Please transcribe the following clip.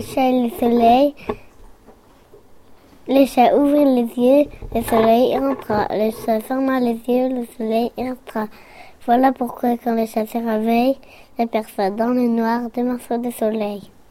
le chat et le soleil. Le chat ouvrit les yeux, le soleil entra. Le chat ferma les yeux, le soleil entra. Voilà pourquoi quand le chat se réveille, il aperçoit dans le noir deux morceaux de soleil.